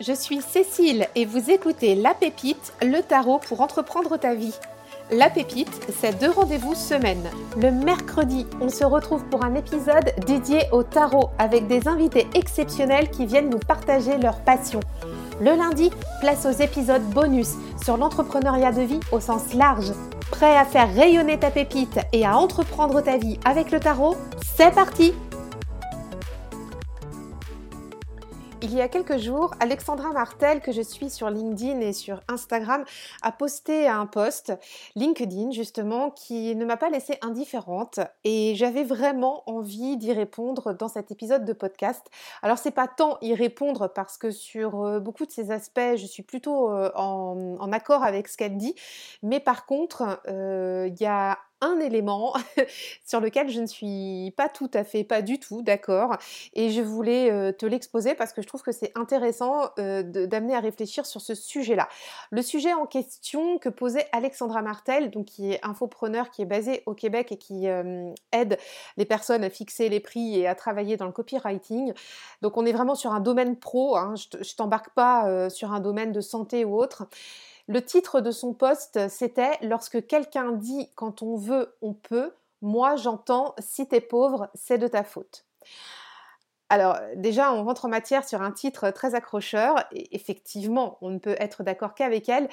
je suis Cécile et vous écoutez La Pépite, le tarot pour entreprendre ta vie. La Pépite, c'est deux rendez-vous semaine. Le mercredi, on se retrouve pour un épisode dédié au tarot avec des invités exceptionnels qui viennent nous partager leur passion. Le lundi, place aux épisodes bonus sur l'entrepreneuriat de vie au sens large. Prêt à faire rayonner ta pépite et à entreprendre ta vie avec le tarot? C'est parti Il y a quelques jours, Alexandra Martel, que je suis sur LinkedIn et sur Instagram, a posté un post LinkedIn justement qui ne m'a pas laissée indifférente et j'avais vraiment envie d'y répondre dans cet épisode de podcast. Alors c'est pas tant y répondre parce que sur euh, beaucoup de ces aspects, je suis plutôt euh, en, accord avec ce qu'elle dit, mais par contre, euh, il y a un élément sur lequel je ne suis pas tout à fait, pas du tout d'accord. Et je voulais euh, te l'exposer parce que je trouve que c'est intéressant euh, d'amener à réfléchir sur ce sujet-là. Le sujet en question que posait Alexandra Martel, donc qui est infopreneur, qui est basé au Québec et qui euh, aide les personnes à fixer les prix et à travailler dans le copywriting. Donc on est vraiment sur un domaine pro, hein. je t'embarque pas sur un domaine de santé ou autre. Le titre de son poste, c'était Lorsque quelqu'un dit quand on veut, on peut, moi j'entends si t'es pauvre, c'est de ta faute. Alors déjà, on rentre en matière sur un titre très accrocheur, et effectivement, on ne peut être d'accord qu'avec elle.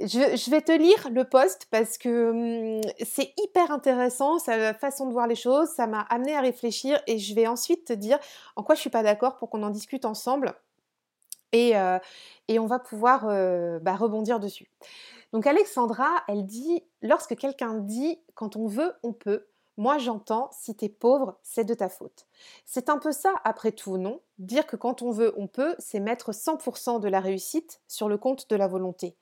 Je, vais te lire le poste parce que hum, c'est hyper intéressant, sa façon de voir les choses, ça m'a amené à réfléchir et je vais ensuite te dire en quoi je suis pas d'accord pour qu'on en discute ensemble. Et, on va pouvoir bah, rebondir dessus. Donc Alexandra, elle dit, lorsque quelqu'un dit, quand on veut, on peut, moi j'entends, si t'es pauvre, c'est de ta faute. C'est un peu ça, après tout, non? Dire que quand on veut, on peut, c'est mettre 100% de la réussite sur le compte de la volonté.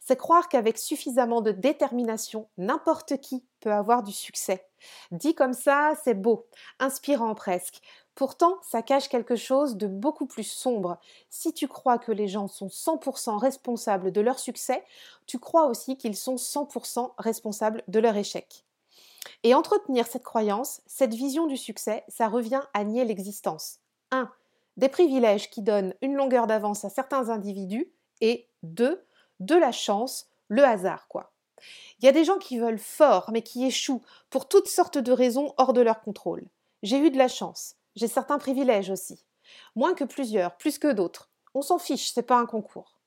C'est croire qu'avec suffisamment de détermination, n'importe qui peut avoir du succès. Dit comme ça, c'est beau, inspirant presque. Pourtant, ça cache quelque chose de beaucoup plus sombre. Si tu crois que les gens sont 100% responsables de leur succès, tu crois aussi qu'ils sont 100% responsables de leur échec. Et entretenir cette croyance, cette vision du succès, ça revient à nier l'existence. 1. Des privilèges qui donnent une longueur d'avance à certains individus et 2. De la chance, le hasard quoi. Il y a des gens qui veulent fort mais qui échouent pour toutes sortes de raisons hors de leur contrôle. J'ai eu de la chance. J'ai certains privilèges aussi. Moins que plusieurs, plus que d'autres. On s'en fiche, c'est pas un concours.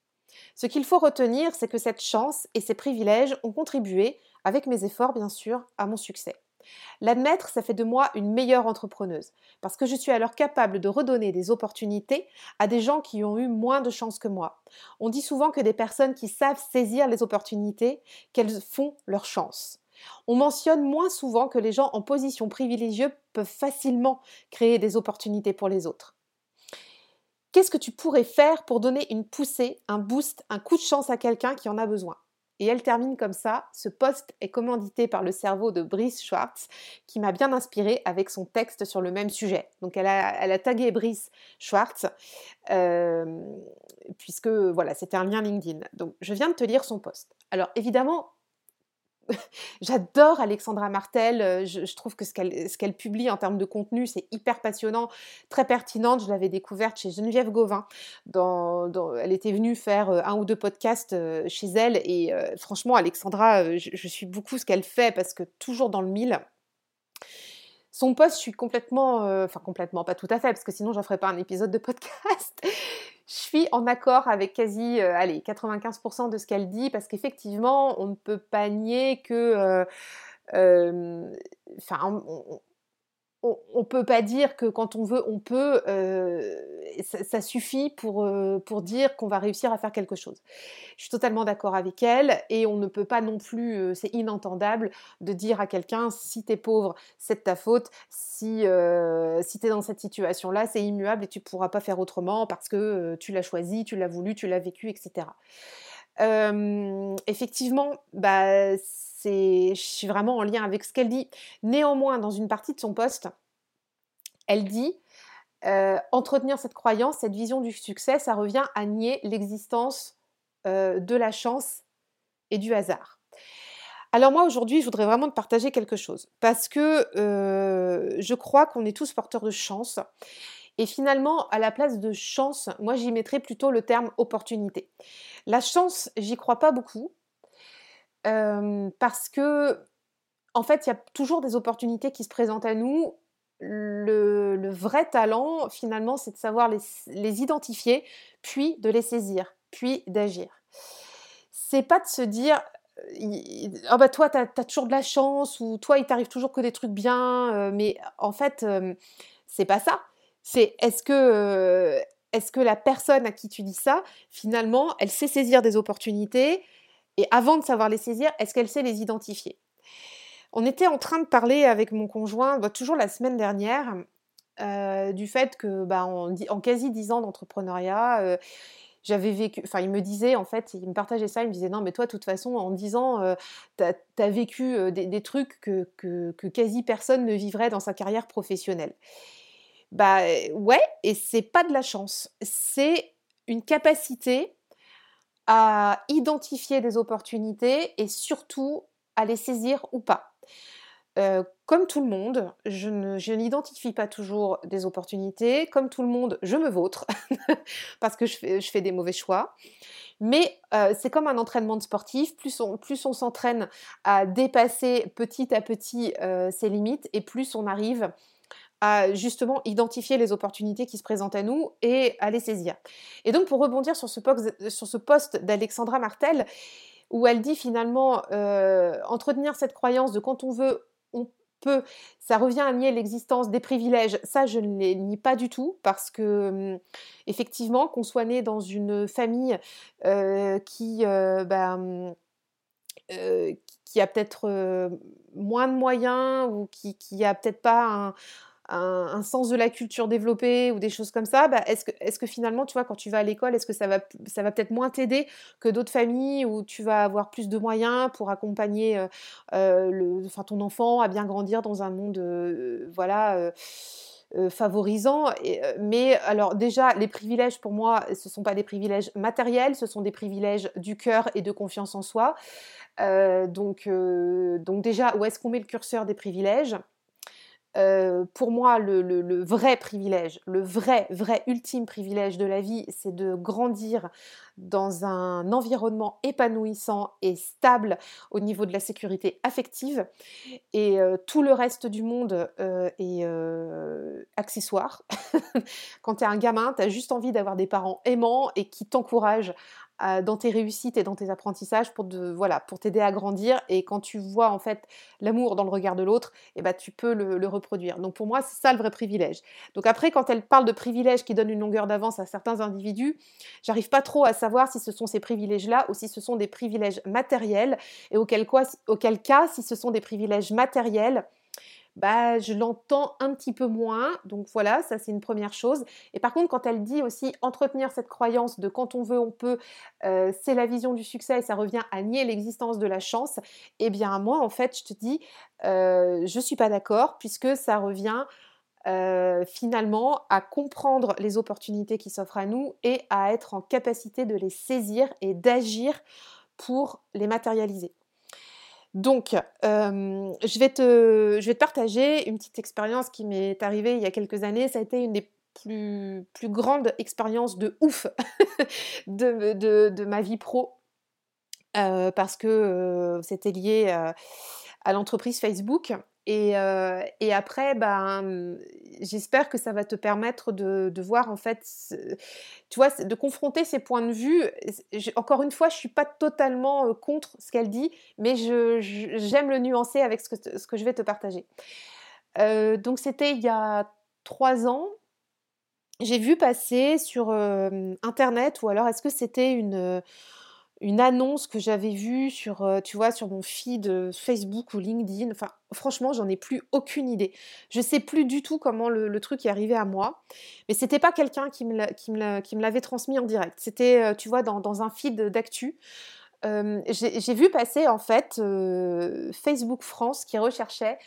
Ce qu'il faut retenir, c'est que cette chance et ces privilèges ont contribué, avec mes efforts bien sûr, à mon succès. L'admettre, ça fait de moi une meilleure entrepreneuse, parce que je suis alors capable de redonner des opportunités à des gens qui ont eu moins de chance que moi. On dit souvent que des personnes qui savent saisir les opportunités, qu'elles font leur chance. On mentionne moins souvent que les gens en position privilégiée peuvent facilement créer des opportunités pour les autres. Qu'est-ce que tu pourrais faire pour donner une poussée, un boost, un coup de chance à quelqu'un qui en a besoin? Et elle termine comme ça. Ce poste est commandité par le cerveau de Brice Schwartz, qui m'a bien inspiré avec son texte sur le même sujet. Donc elle a, tagué Brice Schwartz, euh, puisque voilà, c'était un lien LinkedIn. Donc je viens de te lire son poste. Alors évidemment, J'adore Alexandra Martel. Euh, je, trouve que ce qu'elle publie en termes de contenu, c'est hyper passionnant, très pertinente. Je l'avais découverte chez Geneviève Gauvin. elle était venue faire euh, un ou deux podcasts euh, chez elle. Et franchement, Alexandra, je, suis beaucoup ce qu'elle fait parce que toujours dans le mille. Son poste, je suis complètement, enfin complètement, pas tout à fait, parce que sinon j'en ferais pas un épisode de podcast suis en accord avec quasi euh, allez, 95% de ce qu'elle dit parce qu'effectivement, on ne peut pas nier que. Euh, euh, enfin, on ne peut pas dire que quand on veut, on peut, euh, ça, suffit pour, euh, pour dire qu'on va réussir à faire quelque chose. Je suis totalement d'accord avec elle et on ne peut pas non plus, euh, c'est inentendable de dire à quelqu'un si tu es pauvre, c'est de ta faute, si, si tu es dans cette situation-là, c'est immuable et tu ne pourras pas faire autrement parce que tu l'as choisi, tu l'as voulu, tu l'as vécu, etc. effectivement, bah, je suis vraiment en lien avec ce qu'elle dit. Néanmoins, dans une partie de son poste, elle dit entretenir cette croyance, cette vision du succès, ça revient à nier l'existence de la chance et du hasard. Alors moi aujourd'hui, je voudrais vraiment te partager quelque chose parce que je crois qu'on est tous porteurs de chance Et finalement, à la place de chance, moi j'y mettrais plutôt le terme opportunité. La chance, j'y crois pas beaucoup. parce que, en fait, il y a toujours des opportunités qui se présentent à nous. Le, vrai talent, finalement, c'est de savoir les, identifier, puis de les saisir, puis d'agir. C'est pas de se dire, oh bah toi, tu as, toujours de la chance, ou toi, il t'arrive toujours que des trucs bien, mais en fait, c'est pas ça. C'est est-ce que, est-ce que la personne à qui tu dis ça, finalement, elle sait saisir des opportunités, et avant de savoir les saisir, est-ce qu'elle sait les identifier? On était en train de parler avec mon conjoint, bah, toujours la semaine dernière, du fait que bah, en, quasi dix ans d'entrepreneuriat, j'avais vécu, enfin il me disait en fait, il me partageait ça, il me disait non mais toi de toute façon en 10 ans, euh, tu as, vécu euh, des, trucs que, quasi personne ne vivrait dans sa carrière professionnelle. Bah ouais, et c'est pas de la chance, c'est une capacité à identifier des opportunités et surtout à les saisir ou pas. Euh, comme tout le monde, je, n'identifie pas toujours des opportunités. Comme tout le monde, je me vautre parce que je fais, des mauvais choix. Mais euh, c'est comme un entraînement de sportif. Plus on, plus on s'entraîne à dépasser petit à petit euh, ses limites et plus on arrive à justement identifier les opportunités qui se présentent à nous et à les saisir. Et donc pour rebondir sur ce, poste d'Alexandra Martel, où elle dit finalement entretenir cette croyance de quand on veut, on peut, ça revient à nier l'existence des privilèges. Ça, je ne les nie pas du tout parce que, hum, effectivement, qu'on soit né dans une famille euh, qui, euh, bah, hum, euh, qui a peut-être moins de moyens ou qui, qui a peut-être pas un, un, sens de la culture développé ou des choses comme ça, bah, est-ce que, finalement, tu vois, quand tu vas à l'école, est-ce que ça va, peut-être moins t'aider que d'autres familles où tu vas avoir plus de moyens pour accompagner euh, euh, le, ton enfant à bien grandir dans un monde, euh, voilà. favorisant? mais alors déjà, les privilèges pour moi, ce ne sont pas des privilèges matériels, ce sont des privilèges du cœur et de confiance en soi. donc, donc déjà, où est-ce qu'on met le curseur des privilèges? Euh, pour moi, le, vrai privilège, le vrai, vrai ultime privilège de la vie, c'est de grandir dans un environnement épanouissant et stable au niveau de la sécurité affective. Et euh, tout le reste du monde euh, est accessoire. Quand tu es un gamin, tu as juste envie d'avoir des parents aimants et qui t'encouragent dans tes réussites et dans tes apprentissages pour voilà pour t'aider à grandir. Et quand tu vois en fait l'amour dans le regard de l'autre et eh ben, tu peux le, reproduire. Donc pour moi c'est ça le vrai privilège. Donc après quand elle parle de privilèges qui donnent une longueur d'avance à certains individus j'arrive pas trop à savoir si ce sont ces privilèges là ou si ce sont des privilèges matériels et auquel cas si ce sont des privilèges matériels bah, je l'entends un petit peu moins. Donc voilà, ça c'est une première chose. Et par contre, quand elle dit aussi entretenir cette croyance de quand on veut, on peut, euh, c'est la vision du succès et ça revient à nier l'existence de la chance, eh bien moi en fait, je te dis, euh, je ne suis pas d'accord puisque ça revient euh, finalement à comprendre les opportunités qui s'offrent à nous et à être en capacité de les saisir et d'agir pour les matérialiser. Donc, je, vais te, je vais te partager une petite expérience qui m'est arrivée il y a quelques années. Ça a été une des plus, grandes expériences de ouf de, de, ma vie pro. parce que c'était lié à l'entreprise Facebook. Et, et, après, ben, j'espère que ça va te permettre de, voir en fait, tu vois, de confronter ces points de vue. encore une fois, je suis pas totalement contre ce qu'elle dit, mais j'aime le nuancer avec ce que, ce que, je vais te partager. donc c'était il y a trois ans. J'ai vu passer sur internet, ou alors est-ce que c'était une une annonce que j'avais vue sur, euh, tu vois, sur mon feed Facebook ou LinkedIn. Enfin, franchement, j'en ai plus aucune idée. Je sais plus du tout comment le, truc est arrivé à moi. Mais c'était pas quelqu'un qui me l'avait transmis en direct. C'était, euh, tu vois, dans, un feed d'actu. Euh, j'ai vu passer en fait Facebook France qui recherchait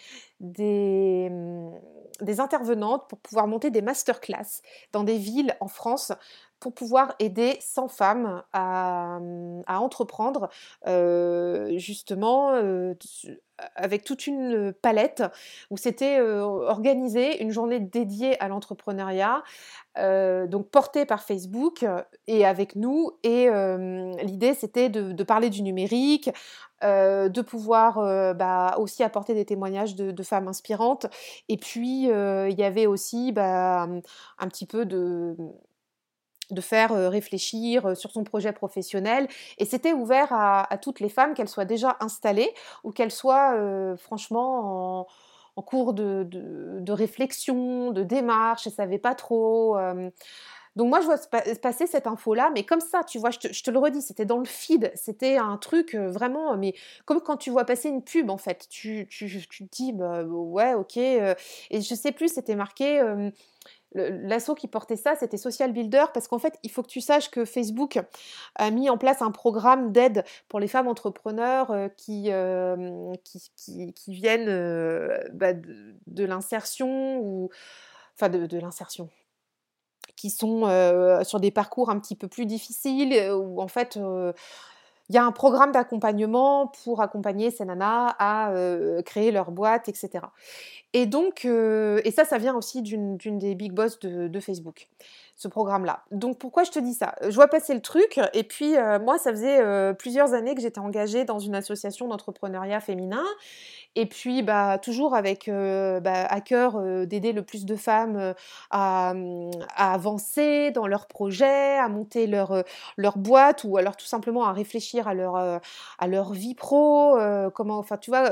des, mmh, des intervenantes pour pouvoir monter des masterclass dans des villes en France pour pouvoir aider 100 femmes à, mmh, entreprendre justement avec toute une palette où c'était organisé une journée dédiée à l'entrepreneuriat, donc portée par Facebook et avec nous. Et l'idée c'était de, parler du numérique, de pouvoir bah, aussi apporter des témoignages de, femmes inspirantes. Et puis il y avait aussi bah, un petit peu de de faire réfléchir sur son projet professionnel. Et c'était ouvert à, toutes les femmes, qu'elles soient déjà installées ou qu'elles soient franchement en, cours de, réflexion, de démarche, elles ne savaient pas trop. Donc moi, je vois passer cette info-là, mais comme ça, tu vois, je te, le redis, c'était dans le feed, c'était un truc vraiment, mais comme quand tu vois passer une pub, en fait, tu, tu, te dis, bah, ouais, ok, et je sais plus, c'était marqué L'assaut qui portait ça, c'était Social Builder, parce qu'en fait, il faut que tu saches que Facebook a mis en place un programme d'aide pour les femmes entrepreneurs euh, euh, qui, qui, viennent euh, bah, de, l'insertion ou enfin de, l'insertion qui sont sur des parcours un petit peu plus difficiles, où en fait il y a un programme d'accompagnement pour accompagner ces nanas à créer leur boîte, etc. Et donc, et ça, ça vient aussi d'une des big boss de, Facebook, ce programme-là. Donc, pourquoi je te dis ça? Je vois passer le truc, et puis moi, ça faisait plusieurs années que j'étais engagée dans une association d'entrepreneuriat féminin, et puis, bah, toujours avec bah, à cœur d'aider le plus de femmes à, à, avancer dans leurs projets, à monter leur, leur boîte ou alors tout simplement à réfléchir à leur, à leur vie pro. comment, enfin, tu vois,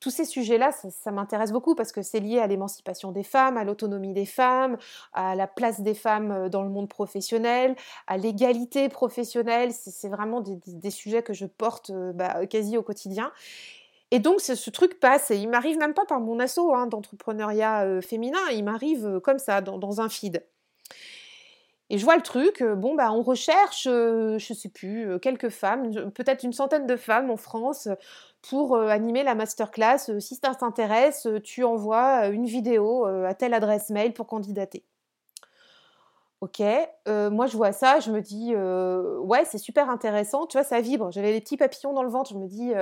tous ces sujets-là, ça, m'intéresse beaucoup parce que c'est lié à l'émancipation des femmes, à l'autonomie des femmes, à la place des femmes dans le monde professionnel, à l'égalité professionnelle. C'est vraiment des, sujets que je porte bah, quasi au quotidien. Et donc ce, truc passe, et il m'arrive même pas par mon assaut hein, d'entrepreneuriat euh, féminin, il m'arrive euh, comme ça, dans, un feed. Et je vois le truc, euh, bon bah on recherche, je sais plus, quelques femmes, peut-être une centaine de femmes en France pour animer la masterclass. si ça t'intéresse, tu envoies une vidéo à telle adresse mail pour candidater. Ok, moi je vois ça, je me dis ouais c'est super intéressant, tu vois ça vibre, j'avais les petits papillons dans le ventre, je me dis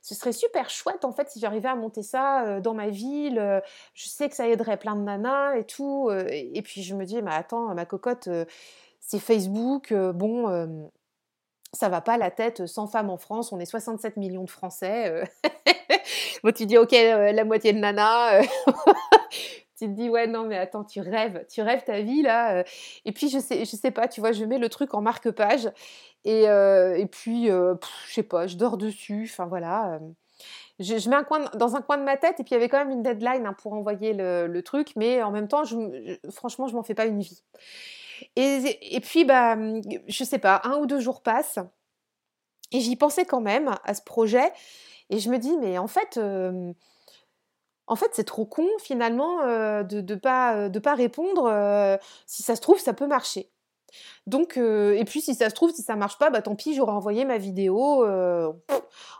ce serait super chouette en fait si j'arrivais à monter ça dans ma ville, je sais que ça aiderait plein de nanas et tout, et, puis je me dis mais attends ma cocotte c'est Facebook, bon ça va pas la tête 100 femmes en France, on est 67 millions de Français, bon tu dis ok la moitié de nanas tu te dis ouais non mais attends tu rêves tu rêves ta vie là euh. et puis je sais je sais pas tu vois je mets le truc en marque-page et, euh, et puis euh, je sais pas je dors dessus enfin voilà je, mets un coin dans un coin de ma tête et puis il y avait quand même une deadline hein, pour envoyer le, truc mais en même temps je, franchement je m'en fais pas une vie et, et puis bah je sais pas un ou deux jours passent et j'y pensais quand même à ce projet et je me dis mais en fait en fait, c'est trop con finalement de ne pas, de pas répondre. si ça se trouve, ça peut marcher. Donc, et puis si ça se trouve, si ça marche pas, bah tant pis, j'aurais envoyé ma vidéo.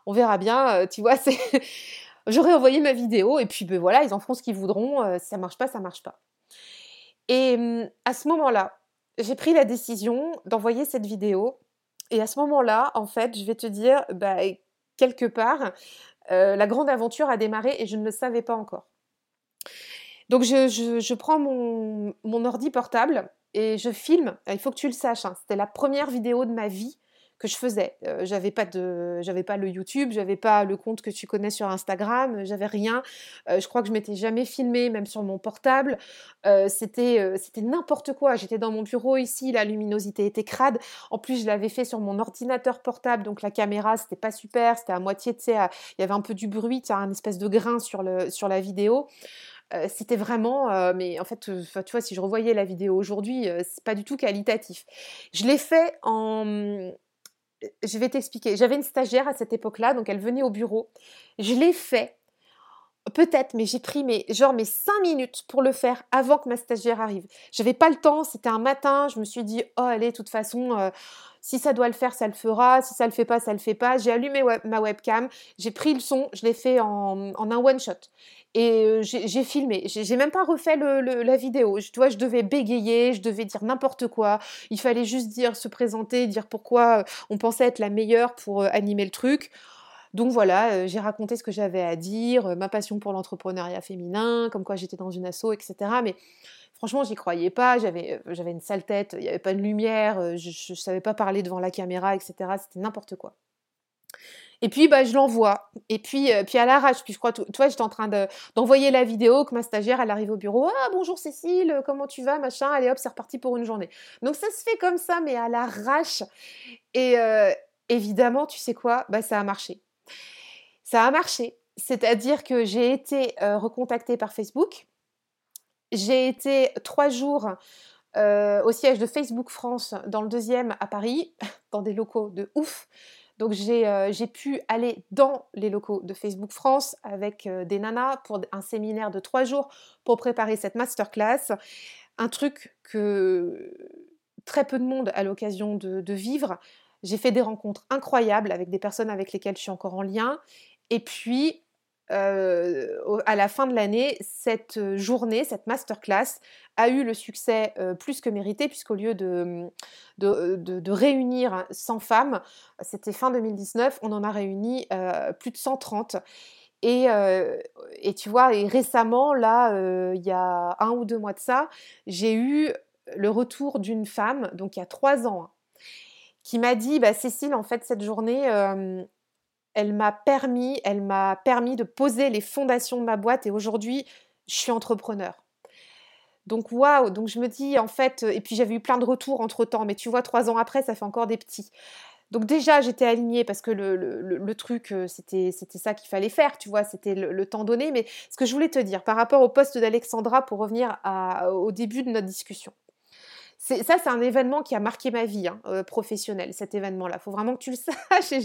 on verra bien. tu vois, j'aurais envoyé ma vidéo et puis ben voilà, ils en feront ce qu'ils voudront. si ça marche pas, ça marche pas. Et mmh, à ce moment-là, j'ai pris la décision d'envoyer cette vidéo. Et à ce moment-là, en fait, je vais te dire, bah, quelque part, euh, la grande aventure a démarré et je ne le savais pas encore. Donc je, prends mon, ordi portable et je filme. Il faut que tu le saches, hein, c'était la première vidéo de ma vie que je faisais. Euh, j'avais pas de, j'avais pas le YouTube, j'avais pas le compte que tu connais sur Instagram, j'avais rien. Euh, je crois que je m'étais jamais filmée, même sur mon portable. Euh, c'était, c'était n'importe quoi. J'étais dans mon bureau ici, la luminosité était crade. En plus, je l'avais fait sur mon ordinateur portable, donc la caméra c'était pas super, c'était à moitié, tu sais, il y avait un peu du bruit, tu un espèce de grain sur le, sur la vidéo c'était vraiment, mais en fait, tu vois, si je revoyais la vidéo aujourd'hui, c'est pas du tout qualitatif. Je l'ai fait en, je vais t'expliquer. J'avais une stagiaire à cette époque-là, donc elle venait au bureau. Je l'ai fait, peut-être, mais j'ai pris mes, genre mes cinq minutes pour le faire avant que ma stagiaire arrive. J'avais pas le temps, c'était un matin, je me suis dit, oh allez, de toute façon, euh, si ça doit le faire, ça le fera, si ça le fait pas, ça le fait pas. J'ai allumé ma webcam, j'ai pris le son, je l'ai fait en, en un one-shot. Et j'ai filmé, j'ai même pas refait la vidéo. Je, tu je devais bégayer, je devais dire n'importe quoi. Il fallait juste dire, se présenter, dire pourquoi on pensait être la meilleure pour animer le truc. Donc voilà, j'ai raconté ce que j'avais à dire, ma passion pour l'entrepreneuriat féminin, comme quoi j'étais dans une asso, etc. Mais franchement, j'y croyais pas. J'avais, j'avais une sale tête, il n'y avait pas de lumière, je ne savais pas parler devant la caméra, etc. C'était n'importe quoi. Et puis, bah, je l'envoie. Et puis, euh, puis à l'arrache, puis je crois, toi, j'étais en train d'envoyer la vidéo que ma stagiaire, elle arrive au bureau. Ah, bonjour Cécile, comment tu vas, machin? Allez hop, c'est reparti pour une journée. Donc, ça se fait comme ça, mais à l'arrache. Et euh, évidemment, tu sais quoi? Bah, ça a marché. Ça a marché. C'est-à-dire que j'ai été euh, recontactée par Facebook. J'ai été trois jours au siège de Facebook France, dans le deuxième à Paris, dans des locaux de ouf. Donc euh, j'ai pu aller dans les locaux de Facebook France avec euh, des nanas pour un séminaire de trois jours pour préparer cette masterclass. Un truc que très peu de monde a l'occasion de, vivre. J'ai fait des rencontres incroyables avec des personnes avec lesquelles je suis encore en lien. Et puis, euh, à la fin de l'année, cette journée, cette masterclass a eu le succès euh, plus que mérité, puisqu'au lieu de, de, réunir 100 femmes, c'était fin 2019, on en a réuni euh, plus de 130. Et, et, tu vois, et récemment, là, il y a un ou deux mois de ça, j'ai eu le retour d'une femme, donc il y a trois ans, qui m'a dit, bah, Cécile, en fait, cette journée, elle m'a permis, elle m'a permis de poser les fondations de ma boîte et aujourd'hui, je suis entrepreneur. Donc waouh, donc je me dis en fait, et puis j'avais eu plein de retours entre temps, mais tu vois, trois ans après, ça fait encore des petits. Donc déjà, j'étais alignée parce que le, truc, euh, c'était ça qu'il fallait faire, tu vois, c'était le, temps donné. Mais ce que je voulais te dire par rapport au poste d'Alexandra, pour revenir au début de notre discussion, ça, c'est un événement qui a marqué ma vie hein, euh, professionnelle, cet événement-là. Il faut vraiment que tu le saches.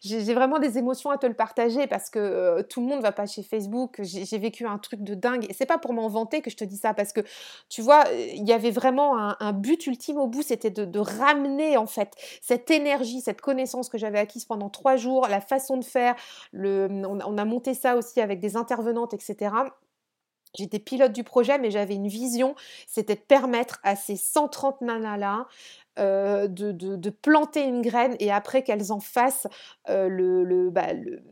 J'ai vraiment des émotions à te le partager parce que euh, tout le monde ne va pas chez Facebook. J'ai vécu un truc de dingue. Et c'est pas pour m'en vanter que je te dis ça parce que, tu vois, il y avait vraiment un, but ultime au bout, c'était de, ramener, en fait, cette énergie, cette connaissance que j'avais acquise pendant trois jours, la façon de faire. On a monté ça aussi avec des intervenantes, etc. J'étais pilote du projet, mais j'avais une vision, c'était de permettre à ces 130 nanas-là euh, de, planter une graine et après qu'elles en fassent euh, bah, le,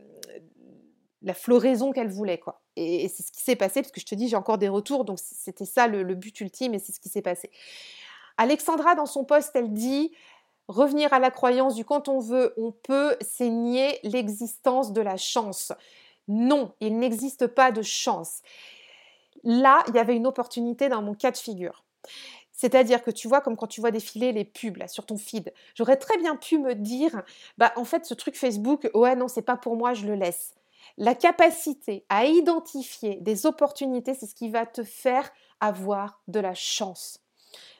la floraison qu'elles voulaient. Quoi. Et, c'est ce qui s'est passé, parce que je te dis, j'ai encore des retours, donc c'était ça le, le but ultime et c'est ce qui s'est passé. Alexandra, dans son poste, elle dit revenir à la croyance du quand on veut, on peut, c'est nier l'existence de la chance. Non, il n'existe pas de chance. Là, il y avait une opportunité dans mon cas de figure. C'est-à-dire que tu vois, comme quand tu vois défiler les pubs sur ton feed, j'aurais très bien pu me dire, bah en fait, ce truc Facebook, ouais, non, c'est pas pour moi, je le laisse. La capacité à identifier des opportunités, c'est ce qui va te faire avoir de la chance.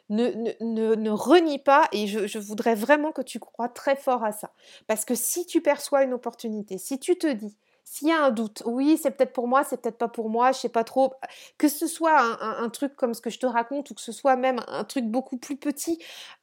Ne, ne, ne, renie pas, et je, je, voudrais vraiment que tu crois très fort à ça. Parce que si tu perçois une opportunité, si tu te dis, s'il y a un doute, oui, c'est peut-être pour moi, c'est peut-être pas pour moi, je sais pas trop. Que ce soit un, truc comme ce que je te raconte ou que ce soit même un truc beaucoup plus petit,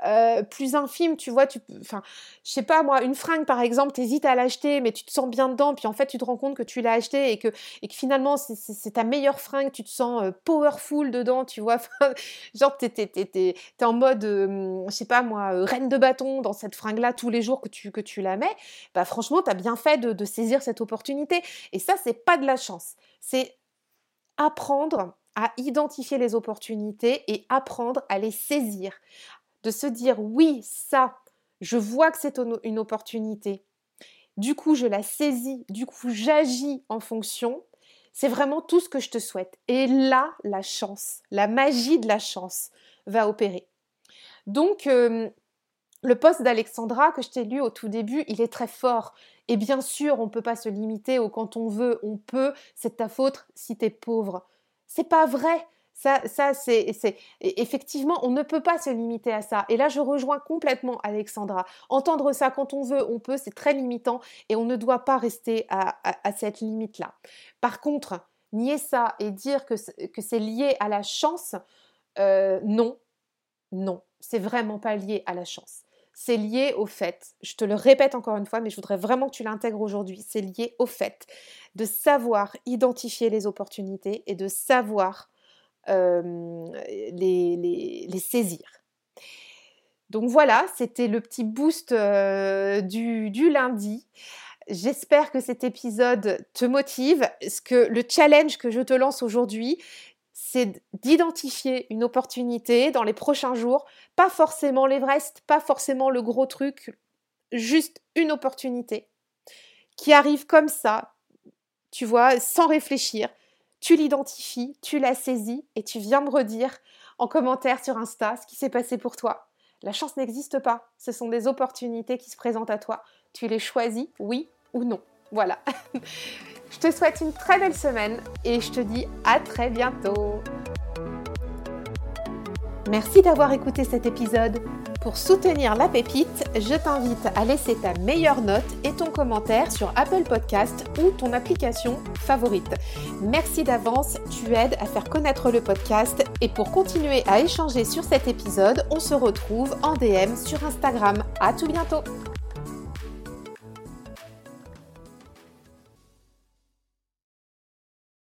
euh, plus infime, tu vois, tu, enfin, je sais pas moi, une fringue par exemple, tu hésites à l'acheter, mais tu te sens bien dedans, puis en fait tu te rends compte que tu l'as acheté et que, et que finalement c'est ta meilleure fringue, tu te sens euh, powerful dedans, tu vois, genre t'es, t'es, en mode, euh, je sais pas moi, reine de bâton dans cette fringue-là tous les jours que tu, que tu la mets, bah franchement, tu as bien fait de saisir cette opportunité. Et ça, c'est pas de la chance. C'est apprendre à identifier les opportunités et apprendre à les saisir. De se dire oui, ça, je vois que c'est une opportunité. Du coup, je la saisis, du coup, j'agis en fonction. C'est vraiment tout ce que je te souhaite. Et là, la chance, la magie de la chance va opérer. Donc, euh, le poste d'Alexandra que je t'ai lu au tout début, il est très fort. Et bien sûr, on ne peut pas se limiter au quand on veut, on peut, c'est ta faute si tu es pauvre. C'est pas vrai. Ça, ça c'est, effectivement, on ne peut pas se limiter à ça. Et là, je rejoins complètement Alexandra. Entendre ça quand on veut, on peut, c'est très limitant et on ne doit pas rester à, cette limite-là. Par contre, nier ça et dire que, c'est lié à la chance, euh, non, non, c'est vraiment pas lié à la chance c'est lié au fait, je te le répète encore une fois, mais je voudrais vraiment que tu l'intègres aujourd'hui, c'est lié au fait de savoir identifier les opportunités et de savoir les, les, saisir. Donc voilà, c'était le petit boost du, du, lundi. J'espère que cet épisode te motive. Ce que le challenge que je te lance aujourd'hui, c'est d'identifier une opportunité dans les prochains jours, pas forcément l'Everest, pas forcément le gros truc, juste une opportunité qui arrive comme ça, tu vois, sans réfléchir. Tu l'identifies, tu la saisis et tu viens me redire en commentaire sur Insta ce qui s'est passé pour toi. La chance n'existe pas, ce sont des opportunités qui se présentent à toi. Tu les choisis, oui ou non. Voilà. je te souhaite une très belle semaine et je te dis à très bientôt. Merci d'avoir écouté cet épisode. Pour soutenir la pépite, je t'invite à laisser ta meilleure note et ton commentaire sur Apple Podcast ou ton application favorite. Merci d'avance, tu aides à faire connaître le podcast et pour continuer à échanger sur cet épisode, on se retrouve en DM sur Instagram. À tout bientôt.